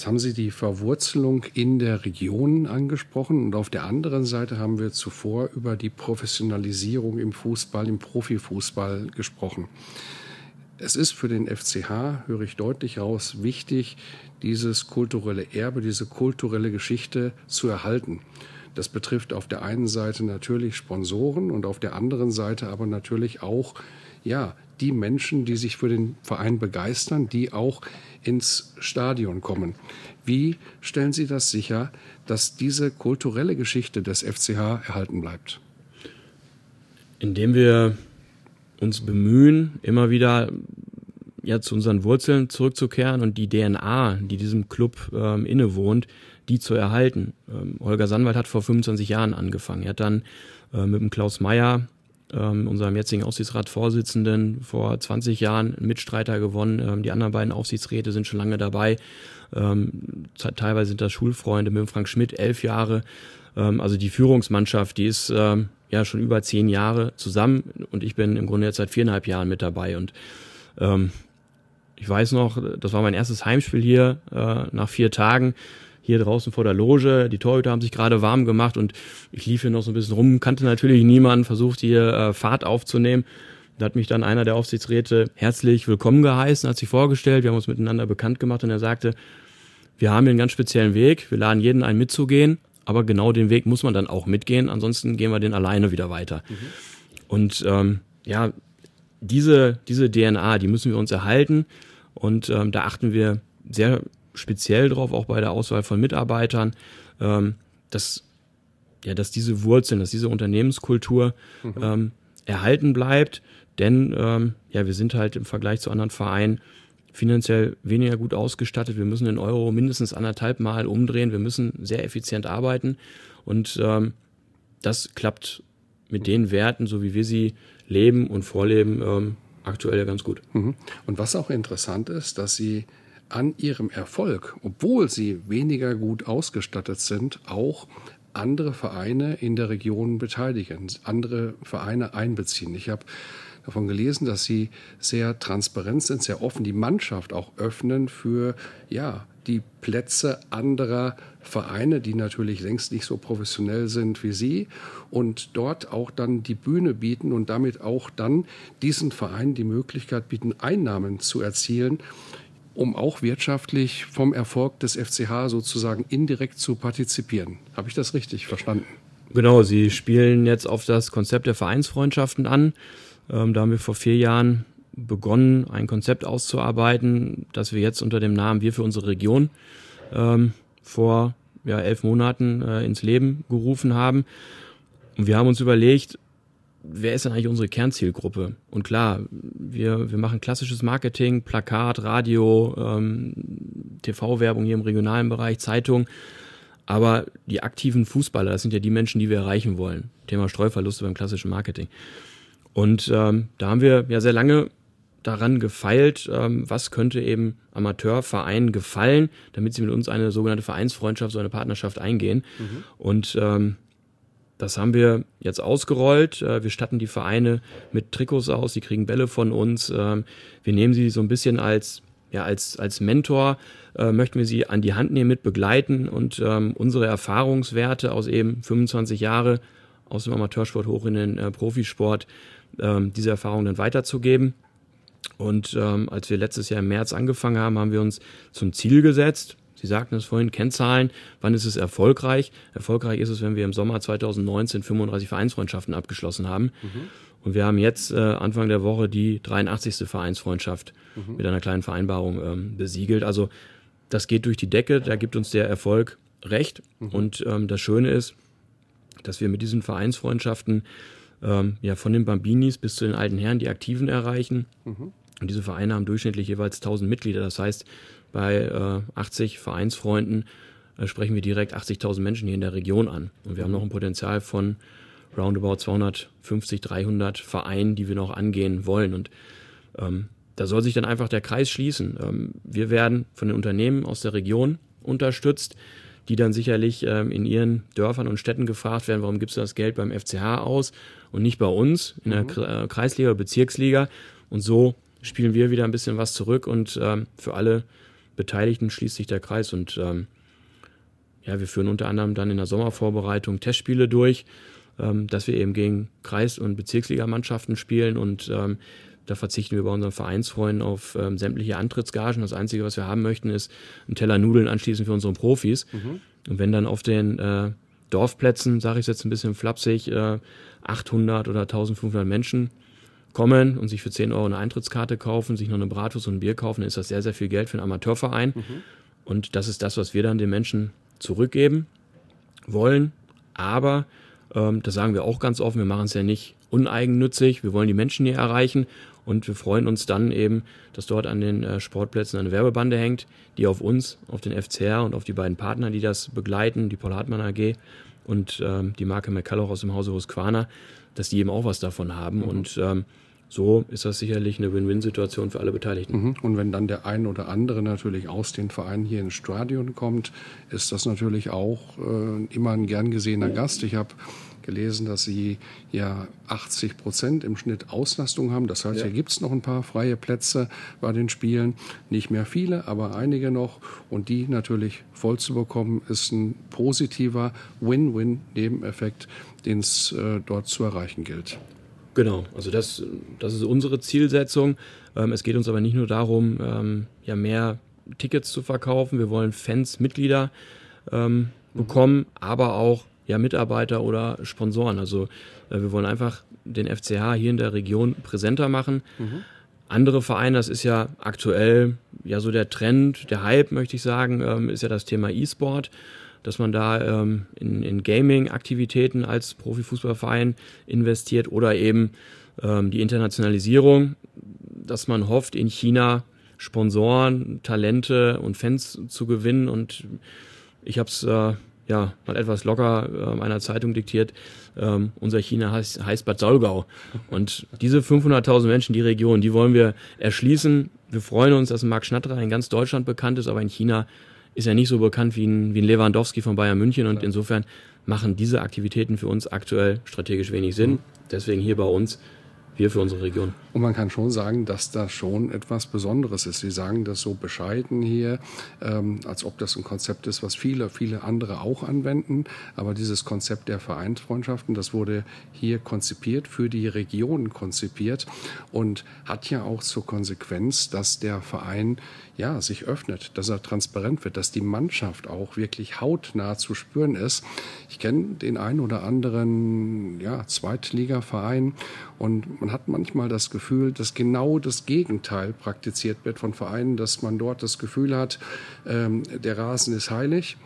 Jetzt haben Sie die Verwurzelung in der Region angesprochen und auf der anderen Seite haben wir zuvor über die Professionalisierung im Fußball, im Profifußball gesprochen. Es ist für den FCH, höre ich deutlich raus, wichtig, dieses kulturelle Erbe, diese kulturelle Geschichte zu erhalten. Das betrifft auf der einen Seite natürlich Sponsoren und auf der anderen Seite aber natürlich auch ja, die Menschen, die sich für den Verein begeistern, die auch ins Stadion kommen. Wie stellen Sie das sicher, dass diese kulturelle Geschichte des FCH erhalten bleibt? Indem wir uns bemühen, immer wieder ja, zu unseren Wurzeln zurückzukehren und die DNA, die diesem Club ähm, innewohnt, die zu erhalten. Ähm, Holger Sandwald hat vor 25 Jahren angefangen. Er hat dann äh, mit dem Klaus Meyer ähm, unserem jetzigen Aufsichtsratsvorsitzenden, vor 20 Jahren einen Mitstreiter gewonnen. Ähm, die anderen beiden Aufsichtsräte sind schon lange dabei. Ähm, teilweise sind das Schulfreunde mit Frank Schmidt, elf Jahre. Ähm, also die Führungsmannschaft, die ist ähm, ja schon über zehn Jahre zusammen und ich bin im Grunde jetzt seit viereinhalb Jahren mit dabei und ähm, ich weiß noch, das war mein erstes Heimspiel hier äh, nach vier Tagen hier draußen vor der Loge. Die Torhüter haben sich gerade warm gemacht und ich lief hier noch so ein bisschen rum, kannte natürlich niemanden, versucht hier äh, Fahrt aufzunehmen. Da hat mich dann einer der Aufsichtsräte herzlich willkommen geheißen, hat sich vorgestellt, wir haben uns miteinander bekannt gemacht und er sagte, wir haben hier einen ganz speziellen Weg, wir laden jeden ein mitzugehen, aber genau den Weg muss man dann auch mitgehen, ansonsten gehen wir den alleine wieder weiter. Mhm. Und ähm, ja, diese, diese DNA, die müssen wir uns erhalten und ähm, da achten wir sehr speziell drauf, auch bei der Auswahl von Mitarbeitern, ähm, dass, ja, dass diese Wurzeln, dass diese Unternehmenskultur mhm. ähm, erhalten bleibt. Denn ähm, ja, wir sind halt im Vergleich zu anderen Vereinen finanziell weniger gut ausgestattet. Wir müssen den Euro mindestens anderthalb Mal umdrehen. Wir müssen sehr effizient arbeiten. Und ähm, das klappt mit den Werten, so wie wir sie leben und vorleben, ähm, aktuell ja ganz gut. Mhm. Und was auch interessant ist, dass Sie an ihrem Erfolg, obwohl sie weniger gut ausgestattet sind, auch andere Vereine in der Region beteiligen, andere Vereine einbeziehen. Ich habe davon gelesen, dass sie sehr transparent sind, sehr offen, die Mannschaft auch öffnen für ja, die Plätze anderer Vereine, die natürlich längst nicht so professionell sind wie sie und dort auch dann die Bühne bieten und damit auch dann diesen Vereinen die Möglichkeit bieten, Einnahmen zu erzielen um auch wirtschaftlich vom Erfolg des FCH sozusagen indirekt zu partizipieren. Habe ich das richtig verstanden? Genau, Sie spielen jetzt auf das Konzept der Vereinsfreundschaften an. Ähm, da haben wir vor vier Jahren begonnen, ein Konzept auszuarbeiten, das wir jetzt unter dem Namen Wir für unsere Region ähm, vor ja, elf Monaten äh, ins Leben gerufen haben. Und wir haben uns überlegt, wer ist denn eigentlich unsere Kernzielgruppe? Und klar, wir, wir machen klassisches Marketing, Plakat, Radio, ähm, TV-Werbung hier im regionalen Bereich, Zeitung. Aber die aktiven Fußballer, das sind ja die Menschen, die wir erreichen wollen. Thema Streuverluste beim klassischen Marketing. Und ähm, da haben wir ja sehr lange daran gefeilt, ähm, was könnte eben Amateurvereinen gefallen, damit sie mit uns eine sogenannte Vereinsfreundschaft, so eine Partnerschaft eingehen. Mhm. Und ähm, das haben wir jetzt ausgerollt. Äh, wir statten die Vereine mit Trikots aus, sie kriegen Bälle von uns. Ähm, wir nehmen sie so ein bisschen als, ja, als, als Mentor, äh, möchten wir sie an die Hand nehmen, mit begleiten und ähm, unsere Erfahrungswerte aus eben 25 Jahre aus dem Amateursport hoch in den äh, Profisport, ähm, diese Erfahrungen dann weiterzugeben. Und ähm, als wir letztes Jahr im März angefangen haben, haben wir uns zum Ziel gesetzt, Sie sagten es vorhin, Kennzahlen, wann ist es erfolgreich? Erfolgreich ist es, wenn wir im Sommer 2019 35 Vereinsfreundschaften abgeschlossen haben. Mhm. Und wir haben jetzt äh, Anfang der Woche die 83. Vereinsfreundschaft mhm. mit einer kleinen Vereinbarung ähm, besiegelt. Also das geht durch die Decke, da gibt uns der Erfolg recht. Mhm. Und ähm, das Schöne ist, dass wir mit diesen Vereinsfreundschaften ähm, ja, von den Bambinis bis zu den alten Herren die Aktiven erreichen. Mhm. Und diese Vereine haben durchschnittlich jeweils 1000 Mitglieder. Das heißt, bei äh, 80 Vereinsfreunden äh, sprechen wir direkt 80.000 Menschen hier in der Region an. Und wir haben noch ein Potenzial von roundabout 250, 300 Vereinen, die wir noch angehen wollen. Und ähm, da soll sich dann einfach der Kreis schließen. Ähm, wir werden von den Unternehmen aus der Region unterstützt, die dann sicherlich ähm, in ihren Dörfern und Städten gefragt werden, warum gibst du das Geld beim FCH aus und nicht bei uns in der mhm. Kreisliga oder Bezirksliga. Und so spielen wir wieder ein bisschen was zurück und ähm, für alle Beteiligten schließt sich der Kreis. Und ähm, ja, wir führen unter anderem dann in der Sommervorbereitung Testspiele durch, ähm, dass wir eben gegen Kreis- und Bezirksligamannschaften spielen und ähm, da verzichten wir bei unseren Vereinsfreunden auf ähm, sämtliche Antrittsgagen. Das Einzige, was wir haben möchten, ist ein Teller Nudeln anschließend für unsere Profis. Mhm. Und wenn dann auf den äh, Dorfplätzen, sage ich jetzt ein bisschen flapsig, äh, 800 oder 1500 Menschen kommen und sich für 10 Euro eine Eintrittskarte kaufen, sich noch eine Bratwurst und ein Bier kaufen, dann ist das sehr, sehr viel Geld für einen Amateurverein. Mhm. Und das ist das, was wir dann den Menschen zurückgeben wollen. Aber, ähm, das sagen wir auch ganz offen, wir machen es ja nicht uneigennützig. Wir wollen die Menschen hier erreichen und wir freuen uns dann eben, dass dort an den äh, Sportplätzen eine Werbebande hängt, die auf uns, auf den FCR und auf die beiden Partner, die das begleiten, die Paul Hartmann AG und ähm, die Marke McCulloch aus dem Hause Husqvarna, dass die eben auch was davon haben. Mhm. Und ähm, so ist das sicherlich eine Win-Win-Situation für alle Beteiligten. Mhm. Und wenn dann der ein oder andere natürlich aus den Vereinen hier ins Stadion kommt, ist das natürlich auch äh, immer ein gern gesehener Gast. Ich habe gelesen, dass sie ja 80 Prozent im Schnitt Auslastung haben. Das heißt, ja. hier gibt es noch ein paar freie Plätze bei den Spielen. Nicht mehr viele, aber einige noch. Und die natürlich voll zu bekommen, ist ein positiver Win-Win-Nebeneffekt, den es äh, dort zu erreichen gilt. Genau, also das, das ist unsere Zielsetzung. Ähm, es geht uns aber nicht nur darum, ähm, ja mehr Tickets zu verkaufen. Wir wollen Fans, Mitglieder ähm, bekommen, aber auch ja, Mitarbeiter oder Sponsoren. Also äh, wir wollen einfach den FCH hier in der Region präsenter machen. Mhm. Andere Vereine, das ist ja aktuell ja so der Trend, der Hype, möchte ich sagen, ähm, ist ja das Thema E-Sport, dass man da ähm, in, in Gaming-Aktivitäten als Profifußballverein investiert oder eben ähm, die Internationalisierung, dass man hofft, in China Sponsoren, Talente und Fans zu gewinnen. Und ich habe es äh, ja, mal etwas locker äh, einer Zeitung diktiert, ähm, unser China heißt, heißt Bad Saulgau. Und diese 500.000 Menschen, die Region, die wollen wir erschließen. Wir freuen uns, dass Marc Schnatterer in ganz Deutschland bekannt ist, aber in China ist er nicht so bekannt wie ein, wie ein Lewandowski von Bayern München. Und insofern machen diese Aktivitäten für uns aktuell strategisch wenig Sinn. Deswegen hier bei uns wir für unsere Region. Und man kann schon sagen, dass das schon etwas Besonderes ist. Sie sagen das so bescheiden hier, ähm, als ob das ein Konzept ist, was viele, viele andere auch anwenden. Aber dieses Konzept der Vereinsfreundschaften, das wurde hier konzipiert, für die Region konzipiert und hat ja auch zur Konsequenz, dass der Verein ja, sich öffnet, dass er transparent wird, dass die Mannschaft auch wirklich hautnah zu spüren ist. Ich kenne den einen oder anderen ja, Zweitligaverein und man hat manchmal das Gefühl, dass genau das Gegenteil praktiziert wird von Vereinen, dass man dort das Gefühl hat, ähm, der Rasen ist heilig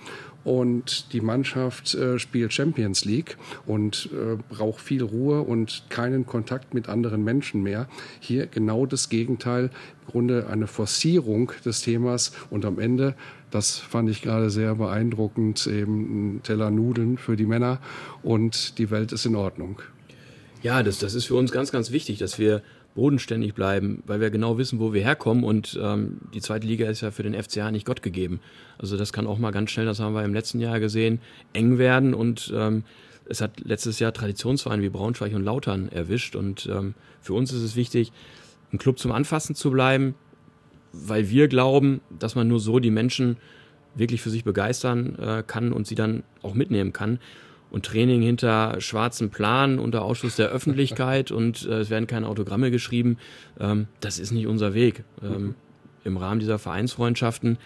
und die Mannschaft äh, spielt Champions League und äh, braucht viel Ruhe und keinen Kontakt mit anderen Menschen mehr. Hier genau das Gegenteil, im Grunde eine Forcierung des Themas und am Ende, das fand ich gerade sehr beeindruckend, eben ein Teller Nudeln für die Männer und die Welt ist in Ordnung. Ja, das, das ist für uns ganz, ganz wichtig, dass wir bodenständig bleiben, weil wir genau wissen, wo wir herkommen. Und ähm, die zweite Liga ist ja für den FCA nicht Gott gegeben. Also das kann auch mal ganz schnell, das haben wir im letzten Jahr gesehen, eng werden. Und ähm, es hat letztes Jahr Traditionsvereine wie Braunschweig und Lautern erwischt. Und ähm, für uns ist es wichtig, ein Club zum Anfassen zu bleiben, weil wir glauben, dass man nur so die Menschen wirklich für sich begeistern äh, kann und sie dann auch mitnehmen kann und Training hinter schwarzen Plan unter Ausschluss der Öffentlichkeit und äh, es werden keine Autogramme geschrieben. Ähm, das ist nicht unser Weg. Ähm, Im Rahmen dieser Vereinsfreundschaften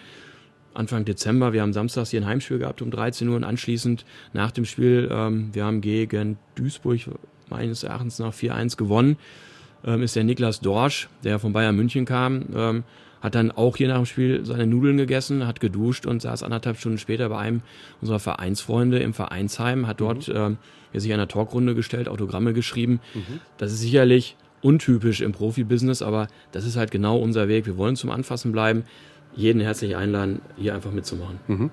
Anfang Dezember, wir haben samstags hier ein Heimspiel gehabt um 13 Uhr und anschließend nach dem Spiel, ähm, wir haben gegen Duisburg meines Erachtens nach 4-1 gewonnen, ähm, ist der Niklas Dorsch, der von Bayern München kam, ähm, hat dann auch hier nach dem Spiel seine Nudeln gegessen, hat geduscht und saß anderthalb Stunden später bei einem unserer Vereinsfreunde im Vereinsheim, hat dort mhm. äh, sich einer Talkrunde gestellt, Autogramme geschrieben. Mhm. Das ist sicherlich untypisch im Profibusiness, aber das ist halt genau unser Weg. Wir wollen zum Anfassen bleiben. Jeden herzlich einladen, hier einfach mitzumachen. Mhm.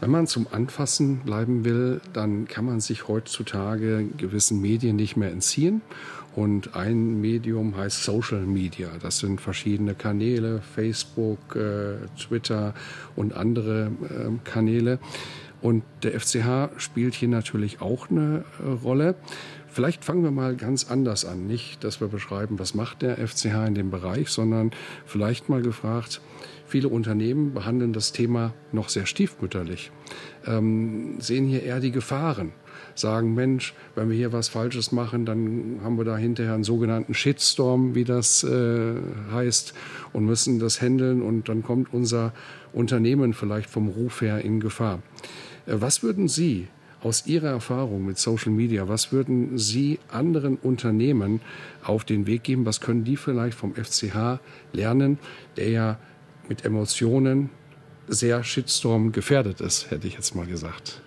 Wenn man zum Anfassen bleiben will, dann kann man sich heutzutage gewissen Medien nicht mehr entziehen. Und ein Medium heißt Social Media. Das sind verschiedene Kanäle, Facebook, äh, Twitter und andere äh, Kanäle. Und der FCH spielt hier natürlich auch eine äh, Rolle. Vielleicht fangen wir mal ganz anders an. Nicht, dass wir beschreiben, was macht der FCH in dem Bereich, sondern vielleicht mal gefragt, viele Unternehmen behandeln das Thema noch sehr stiefmütterlich, ähm, sehen hier eher die Gefahren sagen, Mensch, wenn wir hier was Falsches machen, dann haben wir da hinterher einen sogenannten Shitstorm, wie das äh, heißt, und müssen das handeln und dann kommt unser Unternehmen vielleicht vom Ruf her in Gefahr. Äh, was würden Sie aus Ihrer Erfahrung mit Social Media, was würden Sie anderen Unternehmen auf den Weg geben? Was können die vielleicht vom FCH lernen, der ja mit Emotionen sehr Shitstorm gefährdet ist, hätte ich jetzt mal gesagt.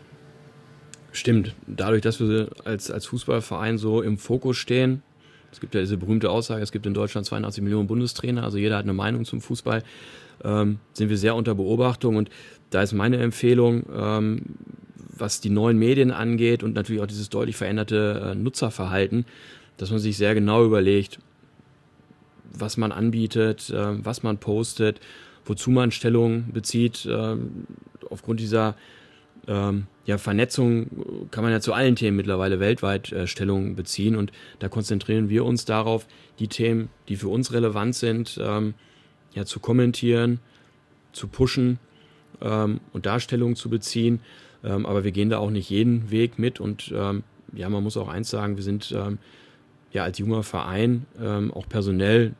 Stimmt. Dadurch, dass wir als, als Fußballverein so im Fokus stehen, es gibt ja diese berühmte Aussage, es gibt in Deutschland 82 Millionen Bundestrainer, also jeder hat eine Meinung zum Fußball, ähm, sind wir sehr unter Beobachtung und da ist meine Empfehlung, ähm, was die neuen Medien angeht und natürlich auch dieses deutlich veränderte äh, Nutzerverhalten, dass man sich sehr genau überlegt, was man anbietet, äh, was man postet, wozu man Stellung bezieht. Äh, aufgrund dieser ähm, ja, Vernetzung kann man ja zu allen Themen mittlerweile weltweit äh, Stellung beziehen und da konzentrieren wir uns darauf, die Themen, die für uns relevant sind, ähm, ja, zu kommentieren, zu pushen ähm, und Darstellungen zu beziehen. Ähm, aber wir gehen da auch nicht jeden Weg mit und ähm, ja, man muss auch eins sagen, wir sind ähm, ja als junger Verein auch personell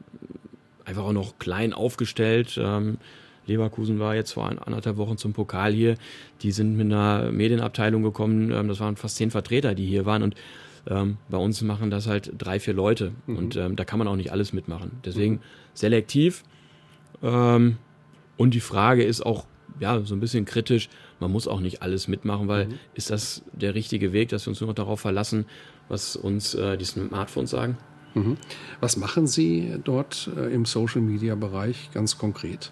einfach auch noch klein aufgestellt. Ähm, Leverkusen war jetzt vor anderthalb Wochen zum Pokal hier. Die sind mit einer Medienabteilung gekommen. Ähm, das waren fast zehn Vertreter, die hier waren. Und ähm, bei uns machen das halt drei, vier Leute. Mhm. Und ähm, da kann man auch nicht alles mitmachen. Deswegen mhm. selektiv. Ähm, und die Frage ist auch ja, so ein bisschen kritisch. Man muss auch nicht alles mitmachen, weil mhm. ist das der richtige Weg, dass wir uns nur noch darauf verlassen, was uns äh, die Smartphones sagen? Mhm. Was machen Sie dort äh, im Social Media Bereich ganz konkret?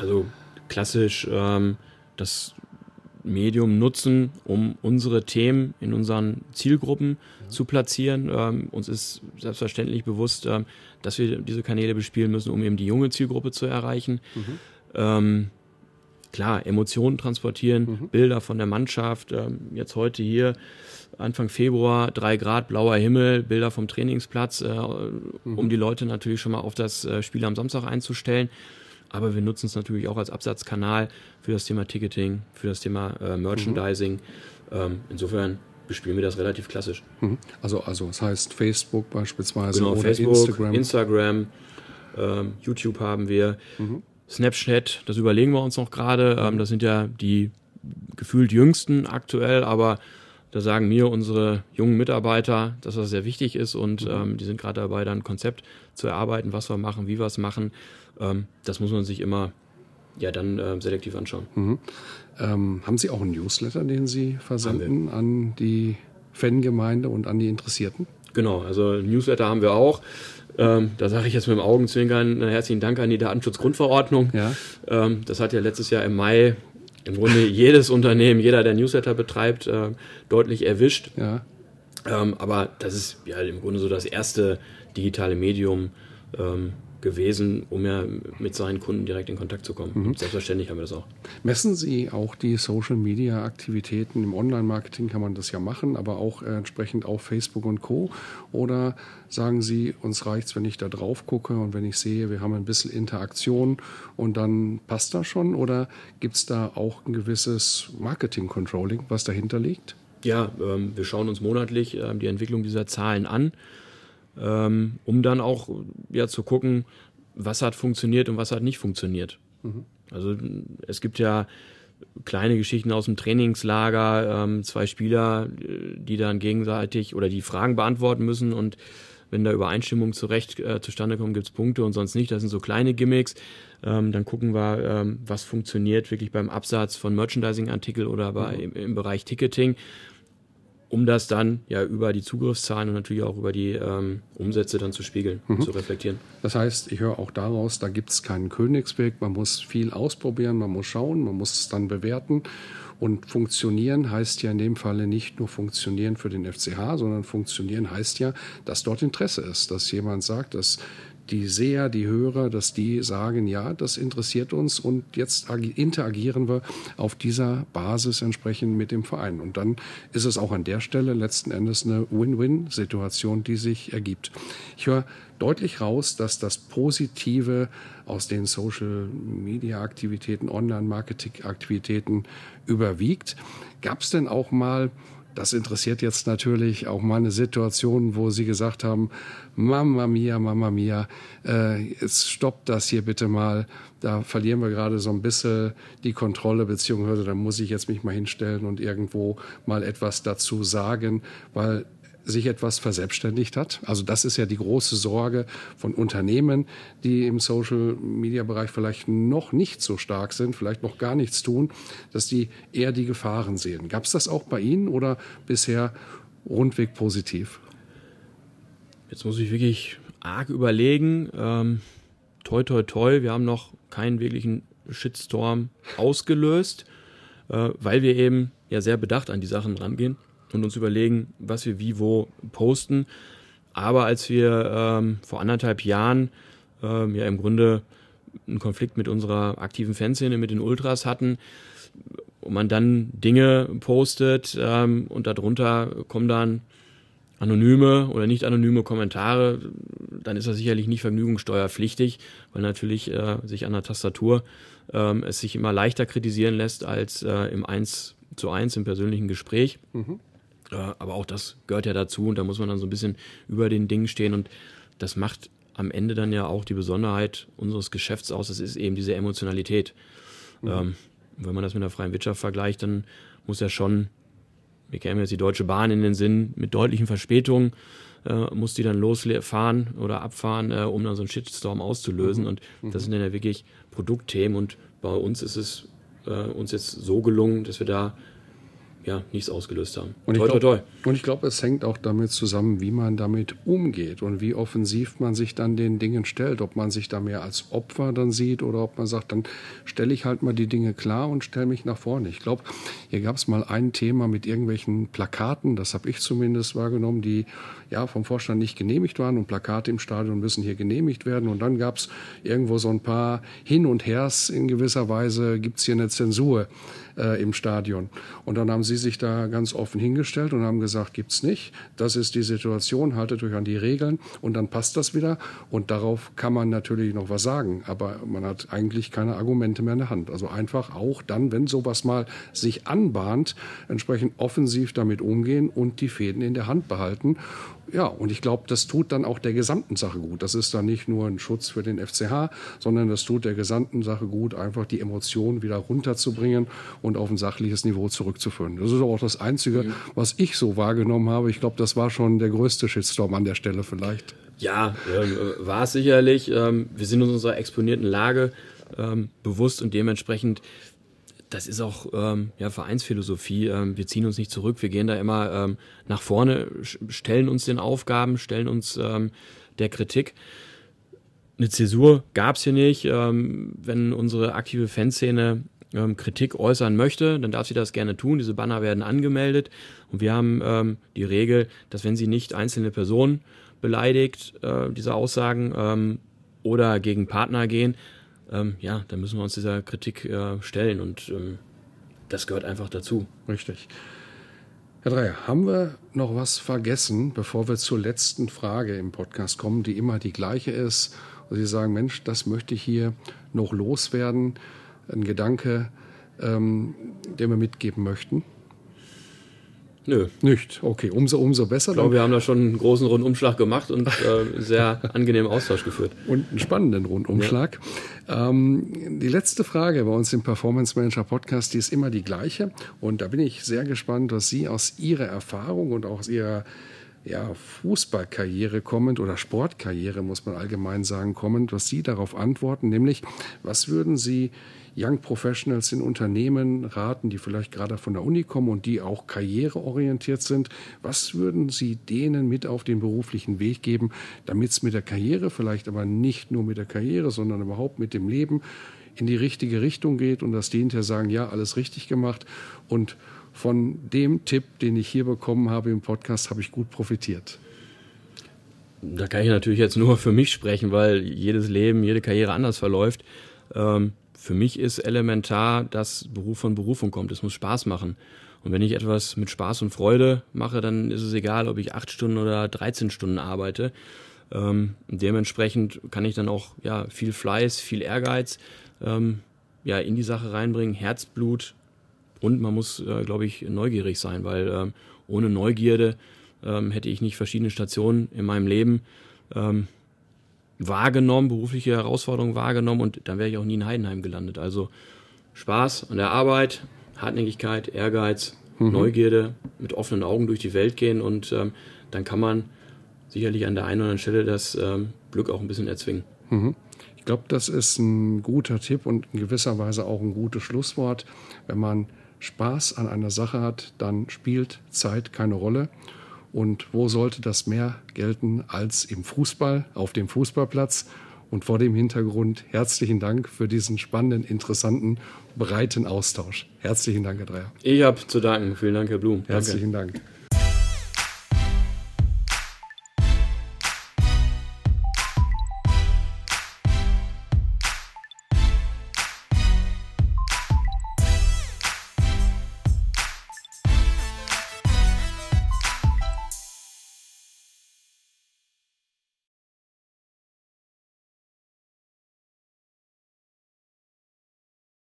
Also klassisch ähm, das Medium nutzen, um unsere Themen in unseren Zielgruppen ja. zu platzieren. Ähm, uns ist selbstverständlich bewusst, ähm, dass wir diese Kanäle bespielen müssen, um eben die junge Zielgruppe zu erreichen. Mhm. Ähm, klar, Emotionen transportieren, mhm. Bilder von der Mannschaft. Ähm, jetzt heute hier, Anfang Februar, drei Grad, blauer Himmel, Bilder vom Trainingsplatz, äh, mhm. um die Leute natürlich schon mal auf das äh, Spiel am Samstag einzustellen. Aber wir nutzen es natürlich auch als Absatzkanal für das Thema Ticketing, für das Thema äh, Merchandising. Mhm. Ähm, insofern bespielen wir das relativ klassisch. Mhm. Also, also das heißt Facebook beispielsweise genau, oder Facebook, Instagram. Instagram ähm, YouTube haben wir. Mhm. Snapchat, das überlegen wir uns noch gerade. Ähm, das sind ja die gefühlt jüngsten aktuell, aber da sagen mir unsere jungen Mitarbeiter, dass das sehr wichtig ist und mhm. ähm, die sind gerade dabei, dann ein Konzept zu erarbeiten, was wir machen, wie wir es machen. Ähm, das muss man sich immer ja dann äh, selektiv anschauen. Mhm. Ähm, haben Sie auch einen Newsletter, den Sie versenden an die Fangemeinde und an die Interessierten? Genau, also Newsletter haben wir auch. Ähm, da sage ich jetzt mit dem Augenzwinkern äh, herzlichen Dank an die Datenschutzgrundverordnung. Ja. Ähm, das hat ja letztes Jahr im Mai im Grunde jedes Unternehmen, jeder, der Newsletter betreibt, äh, deutlich erwischt. Ja. Ähm, aber das ist ja im Grunde so das erste digitale Medium, ähm, gewesen, um ja mit seinen Kunden direkt in Kontakt zu kommen. Mhm. Selbstverständlich haben wir das auch. Messen Sie auch die Social-Media-Aktivitäten? Im Online-Marketing kann man das ja machen, aber auch äh, entsprechend auf Facebook und Co. Oder sagen Sie, uns reicht es, wenn ich da drauf gucke und wenn ich sehe, wir haben ein bisschen Interaktion und dann passt das schon? Oder gibt es da auch ein gewisses Marketing-Controlling, was dahinter liegt? Ja, ähm, wir schauen uns monatlich äh, die Entwicklung dieser Zahlen an ähm, um dann auch ja, zu gucken, was hat funktioniert und was hat nicht funktioniert. Mhm. Also es gibt ja kleine Geschichten aus dem Trainingslager, ähm, zwei Spieler, die dann gegenseitig oder die Fragen beantworten müssen und Wenn da Übereinstimmungen zurecht äh, zustande kommen, gibt es Punkte und sonst nicht. Das sind so kleine Gimmicks. Ähm, dann gucken wir, ähm, was funktioniert wirklich beim Absatz von Merchandising-Artikel oder bei, mhm. im, im, Bereich Ticketing, um das dann ja über die Zugriffszahlen und natürlich auch über die ähm, Umsätze dann zu spiegeln, mhm. zu reflektieren. Das heißt, ich höre auch daraus, da gibt es keinen Königsweg, man muss viel ausprobieren, man muss schauen, man muss es dann bewerten. Und funktionieren heißt ja in dem Falle nicht nur funktionieren für den FCH, sondern funktionieren heißt ja, dass dort Interesse ist, dass jemand sagt, dass die Seher, die Hörer, dass die sagen, ja, das interessiert uns und jetzt interagieren wir auf dieser Basis entsprechend mit dem Verein. Und dann ist es auch an der Stelle letzten Endes eine Win-Win-Situation, die sich ergibt. Ich höre deutlich raus, dass das Positive aus den Social-Media-Aktivitäten, Online-Marketing-Aktivitäten überwiegt. Gab es denn auch mal das interessiert jetzt natürlich auch mal eine Situation, wo Sie gesagt haben, Mama mia, Mama mia, äh, jetzt stoppt das hier bitte mal. Da verlieren wir gerade so ein bisschen die Kontrolle, beziehungsweise da muss ich jetzt mich mal hinstellen und irgendwo mal etwas dazu sagen, weil sich etwas verselbstständigt hat. Also das ist ja die große Sorge von Unternehmen, die im Social-Media-Bereich vielleicht noch nicht so stark sind, vielleicht noch gar nichts tun, dass die eher die Gefahren sehen. Gab es das auch bei Ihnen oder bisher rundweg positiv? Jetzt muss ich wirklich arg überlegen. Ähm, toi, toi, toi, wir haben noch keinen wirklichen Shitstorm ausgelöst, äh, weil wir eben ja sehr bedacht an die Sachen rangehen und uns überlegen, was wir wie wo posten. Aber als wir ähm, vor anderthalb Jahren ähm, ja im Grunde einen Konflikt mit unserer aktiven Fanszene, mit den Ultras hatten, und man dann Dinge postet ähm, und darunter kommen dann anonyme oder nicht anonyme Kommentare, dann ist das sicherlich nicht vergnügungssteuerpflichtig, weil natürlich äh, sich an der Tastatur ähm, es sich immer leichter kritisieren lässt als äh, im 1 zu 1 im persönlichen Gespräch. Mhm. Aber auch das gehört ja dazu und da muss man dann so ein bisschen über den Dingen stehen und das macht am Ende dann ja auch die Besonderheit unseres Geschäfts aus. Das ist eben diese Emotionalität. Mhm. Ähm, wenn man das mit der freien Wirtschaft vergleicht, dann muss ja schon, wir kennen jetzt die Deutsche Bahn in den Sinn, mit deutlichen Verspätungen äh, muss die dann losfahren oder abfahren, äh, um dann so einen Shitstorm auszulösen. Mhm. Und das mhm. sind dann ja wirklich Produktthemen und bei uns ist es äh, uns jetzt so gelungen, dass wir da ja, nichts ausgelöst haben. Und toi, ich glaube, glaub, es hängt auch damit zusammen, wie man damit umgeht und wie offensiv man sich dann den Dingen stellt. Ob man sich da mehr als Opfer dann sieht oder ob man sagt, dann stelle ich halt mal die Dinge klar und stelle mich nach vorne. Ich glaube, hier gab es mal ein Thema mit irgendwelchen Plakaten, das habe ich zumindest wahrgenommen, die ja vom Vorstand nicht genehmigt waren und Plakate im Stadion müssen hier genehmigt werden. Und dann gab es irgendwo so ein paar Hin und Hers in gewisser Weise, gibt es hier eine Zensur äh, im Stadion. Und dann haben sie sich da ganz offen hingestellt und haben gesagt, gibt's nicht. Das ist die Situation, haltet euch an die Regeln und dann passt das wieder. Und darauf kann man natürlich noch was sagen, aber man hat eigentlich keine Argumente mehr in der Hand. Also einfach auch dann, wenn sowas mal sich anbahnt, entsprechend offensiv damit umgehen und die Fäden in der Hand behalten ja, und ich glaube, das tut dann auch der gesamten Sache gut. Das ist dann nicht nur ein Schutz für den FCH, sondern das tut der gesamten Sache gut, einfach die Emotionen wieder runterzubringen und auf ein sachliches Niveau zurückzuführen. Das ist auch das Einzige, mhm. was ich so wahrgenommen habe. Ich glaube, das war schon der größte Shitstorm an der Stelle vielleicht. Ja, äh, war es sicherlich. Ähm, wir sind in unserer exponierten Lage ähm, bewusst und dementsprechend das ist auch ähm, ja, Vereinsphilosophie. Ähm, wir ziehen uns nicht zurück, wir gehen da immer ähm, nach vorne, stellen uns den Aufgaben, stellen uns ähm, der Kritik. Eine Zäsur gab es hier nicht. Ähm, wenn unsere aktive Fanszene ähm, Kritik äußern möchte, dann darf sie das gerne tun. Diese Banner werden angemeldet und wir haben die Regel, dass wenn sie nicht einzelne Personen beleidigt, äh, diese Aussagen oder gegen Partner gehen, ähm, ja, dann müssen wir uns dieser Kritik äh, stellen und ähm, das gehört einfach dazu. Richtig. Herr Dreier, haben wir noch was vergessen, bevor wir zur letzten Frage im Podcast kommen, die immer die gleiche ist? Und Sie sagen, Mensch, das möchte ich hier noch loswerden. Ein Gedanke, ähm, den wir mitgeben möchten? Nö. Nicht. Okay, umso, umso besser. Ich glaube, wir haben da schon einen großen Rundumschlag gemacht und äh, sehr angenehmen Austausch geführt. Und einen spannenden Rundumschlag. Ja. Ähm, die letzte Frage bei uns im Performance Manager Podcast, die ist immer die gleiche. Und da bin ich sehr gespannt, was Sie aus Ihrer Erfahrung und auch aus Ihrer ja, Fußballkarriere kommend oder Sportkarriere, muss man allgemein sagen, kommend, was Sie darauf antworten, nämlich was würden Sie Young Professionals in Unternehmen raten, die vielleicht gerade von der Uni kommen und die auch karriereorientiert sind? Was würden Sie denen mit auf den beruflichen Weg geben, damit es mit der Karriere, vielleicht aber nicht nur mit der Karriere, sondern überhaupt mit dem Leben in die richtige Richtung geht und dass die hinterher sagen, ja, alles richtig gemacht und von dem Tipp, den ich hier bekommen habe im Podcast, habe ich gut profitiert. Da kann ich natürlich jetzt nur für mich sprechen, weil jedes Leben, jede Karriere anders verläuft. Ähm, für mich ist elementar, dass Beruf von Berufung kommt. Es muss Spaß machen. Und wenn ich etwas mit Spaß und Freude mache, dann ist es egal, ob ich acht Stunden oder 13 Stunden arbeite. Ähm, dementsprechend kann ich dann auch ja, viel Fleiß, viel Ehrgeiz ähm, ja, in die Sache reinbringen, Herzblut und man muss, äh, glaube ich, neugierig sein, weil ähm, ohne Neugierde ähm, hätte ich nicht verschiedene Stationen in meinem Leben ähm, wahrgenommen, berufliche Herausforderungen wahrgenommen und dann wäre ich auch nie in Heidenheim gelandet. Also Spaß an der Arbeit, Hartnäckigkeit, Ehrgeiz, mhm. Neugierde, mit offenen Augen durch die Welt gehen und ähm, dann kann man sicherlich an der einen oder anderen Stelle das ähm, Glück auch ein bisschen erzwingen. Mhm. Ich glaube, das ist ein guter Tipp und in gewisser Weise auch ein gutes Schlusswort. Wenn man Spaß an einer Sache hat, dann spielt Zeit keine Rolle. Und wo sollte das mehr gelten als im Fußball, auf dem Fußballplatz? Und vor dem Hintergrund herzlichen Dank für diesen spannenden, interessanten, breiten Austausch. Herzlichen Dank, Herr Dreier. Ich habe zu danken. Vielen Dank, Herr Blum. Herzlichen Dank.